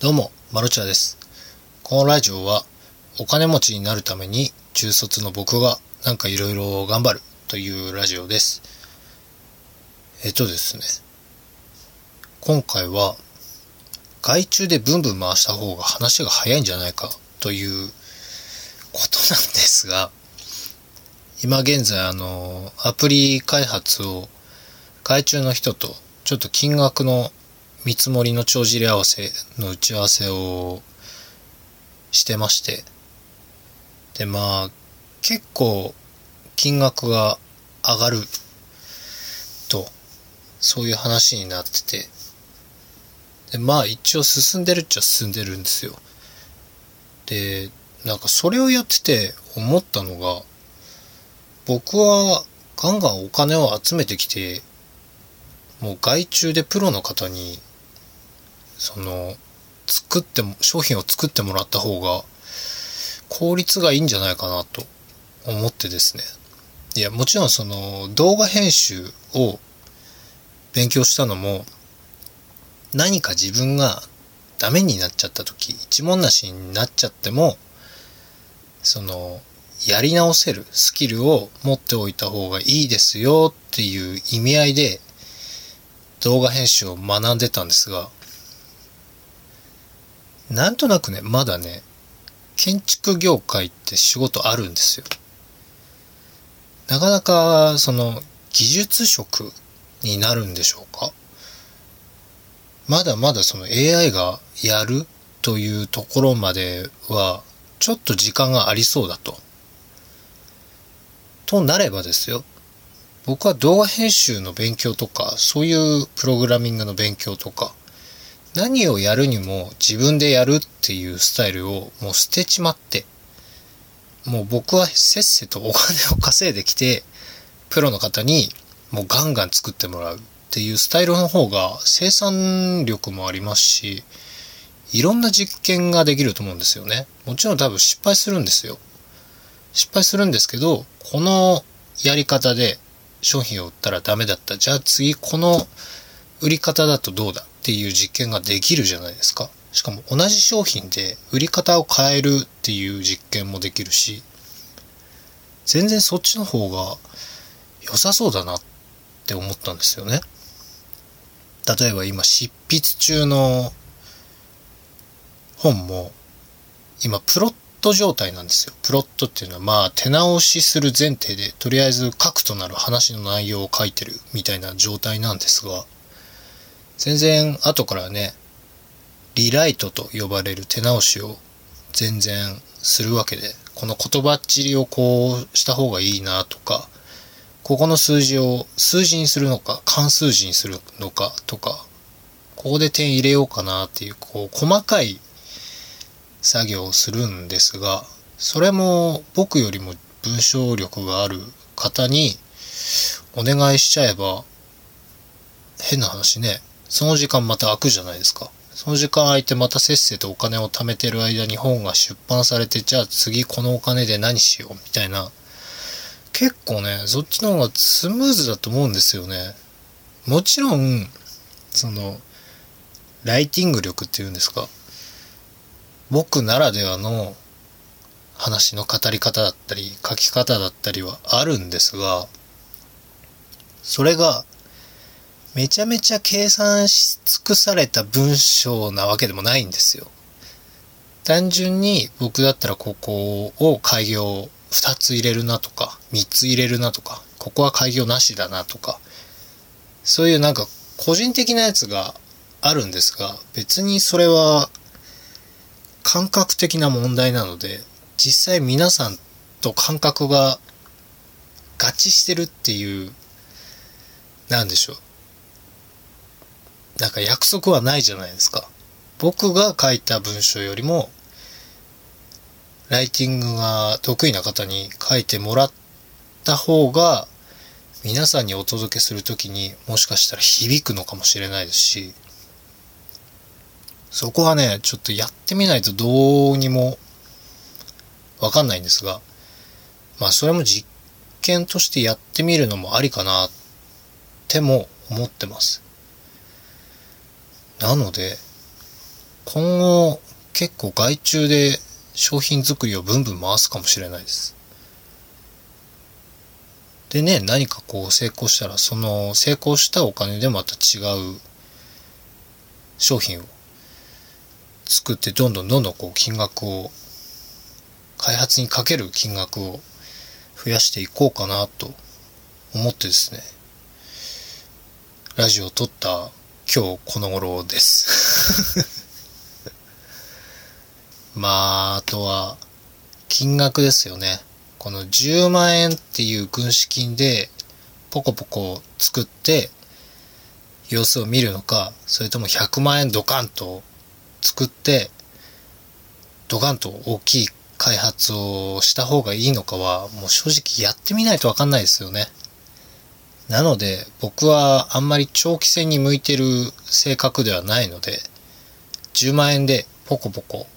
どうも、マルチャです。このラジオは、お金持ちになるために、中卒の僕がなんかいろいろ頑張るというラジオです。えっとですね、今回は、外注でブンブン回した方が話が早いんじゃないかということなんですが、今現在あの、アプリ開発を外注の人とちょっと金額の見積もりの帳尻合わせの打ち合わせをしてまして。で、まあ、結構金額が上がると、そういう話になってて。で、まあ一応進んでるっちゃ進んでるんですよ。で、なんかそれをやってて思ったのが、僕はガンガンお金を集めてきて、もう外注でプロの方にその、作っても、商品を作ってもらった方が、効率がいいんじゃないかなと思ってですね。いや、もちろんその、動画編集を勉強したのも、何か自分がダメになっちゃった時、一文なしになっちゃっても、その、やり直せるスキルを持っておいた方がいいですよっていう意味合いで動画編集を学んでたんですが、なんとなくね、まだね、建築業界って仕事あるんですよ。なかなか、その、技術職になるんでしょうか？まだまだその AI がやるというところまでは、ちょっと時間がありそうだと。となればですよ。僕は動画編集の勉強とか、そういうプログラミングの勉強とか、何をやるにも自分でやるっていうスタイルをもう捨てちまって、もう僕はせっせとお金を稼いできて、プロの方にもうガンガン作ってもらうっていうスタイルの方が生産力もありますし、いろんな実験ができると思うんですよね。もちろん多分失敗するんですよ。失敗するんですけど、このやり方で商品を売ったらダメだった。じゃあ次この売り方だとどうだ？っていう実験ができるじゃないですか。しかも同じ商品で売り方を変えるっていう実験もできるし、全然そっちの方が良さそうだなって思ったんですよね。例えば今執筆中の本も今プロット状態なんですよ。プロットっていうのはまあ手直しする前提でとりあえず核となる話の内容を書いてるみたいな状態なんですが、全然後からね、リライトと呼ばれる手直しを全然するわけで、この言葉っちりをこうした方がいいなとか、ここの数字を数字にするのか、関数字にするのかとか、ここで点入れようかなっていう、こう、細かい作業をするんですが、それも僕よりも文章力がある方にお願いしちゃえば、変な話ね、その時間また空くじゃないですか。その時間空いてまたせっせとお金を貯めてる間に本が出版されて、じゃあ次このお金で何しようみたいな。結構ね、そっちの方がスムーズだと思うんですよね。もちろん、その、ライティング力っていうんですか。僕ならではの話の語り方だったり、書き方だったりはあるんですが、それがめちゃめちゃ計算し尽くされた文章なわけでもないんですよ。単純に僕だったらここを開業2つ入れるなとか、3つ入れるなとか、ここは開業なしだなとか、そういうなんか個人的なやつがあるんですが、別にそれは感覚的な問題なので、実際皆さんと感覚が合致してるっていう、なんでしょう。なんか約束はないじゃないですか。僕が書いた文章よりも、ライティングが得意な方に書いてもらった方が、皆さんにお届けするときにもしかしたら響くのかもしれないですし、そこはね、ちょっとやってみないとどうにもわかんないんですが、まあそれも実験としてやってみるのもありかなっても思ってます。なので、今後結構外注で商品作りをブンブン回すかもしれないです。でね、何かこう成功したら、その成功したお金でまた違う商品を作ってどんどんどんどんこう金額を開発にかける金額を増やしていこうかなと思ってですねラジオを撮った今日この頃です まああとは金額ですよねこの10万円っていう軍資金でポコポコ作って様子を見るのかそれとも100万円ドカンと作ってドカンと大きい開発をした方がいいのかは、もう正直やってみないとわかんないですよね。なので、僕はあんまり長期戦に向いてる性格ではないので、10万円でポコポコ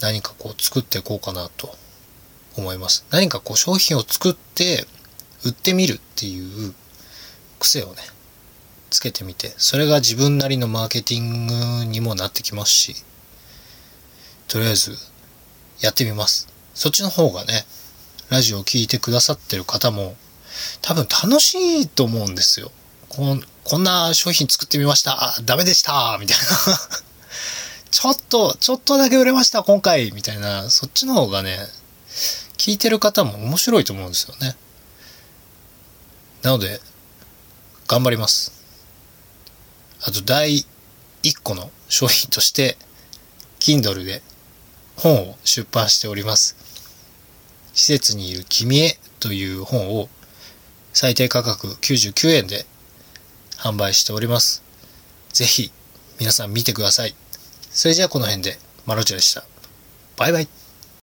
何かこう作っていこうかなと思います。何かこう商品を作って売ってみるっていう癖をね、つけてみて、それが自分なりのマーケティングにもなってきますし、とりあえずやってみます。そっちの方がね、ラジオを聴いてくださってる方も多分楽しいと思うんですよ。こんこんな商品作ってみました。あ、ダメでしたみたいな ちょっと、ちょっとだけ売れました今回みたいな、そっちの方がね、聞いてる方も面白いと思うんですよね。なので、頑張ります。あと、第1個の商品として、Kindle で本を出版しております。施設にいる君へという本を最低価格99円で販売しております。ぜひ皆さん見てください。それじゃあこの辺でマロチョでした。バイバイ。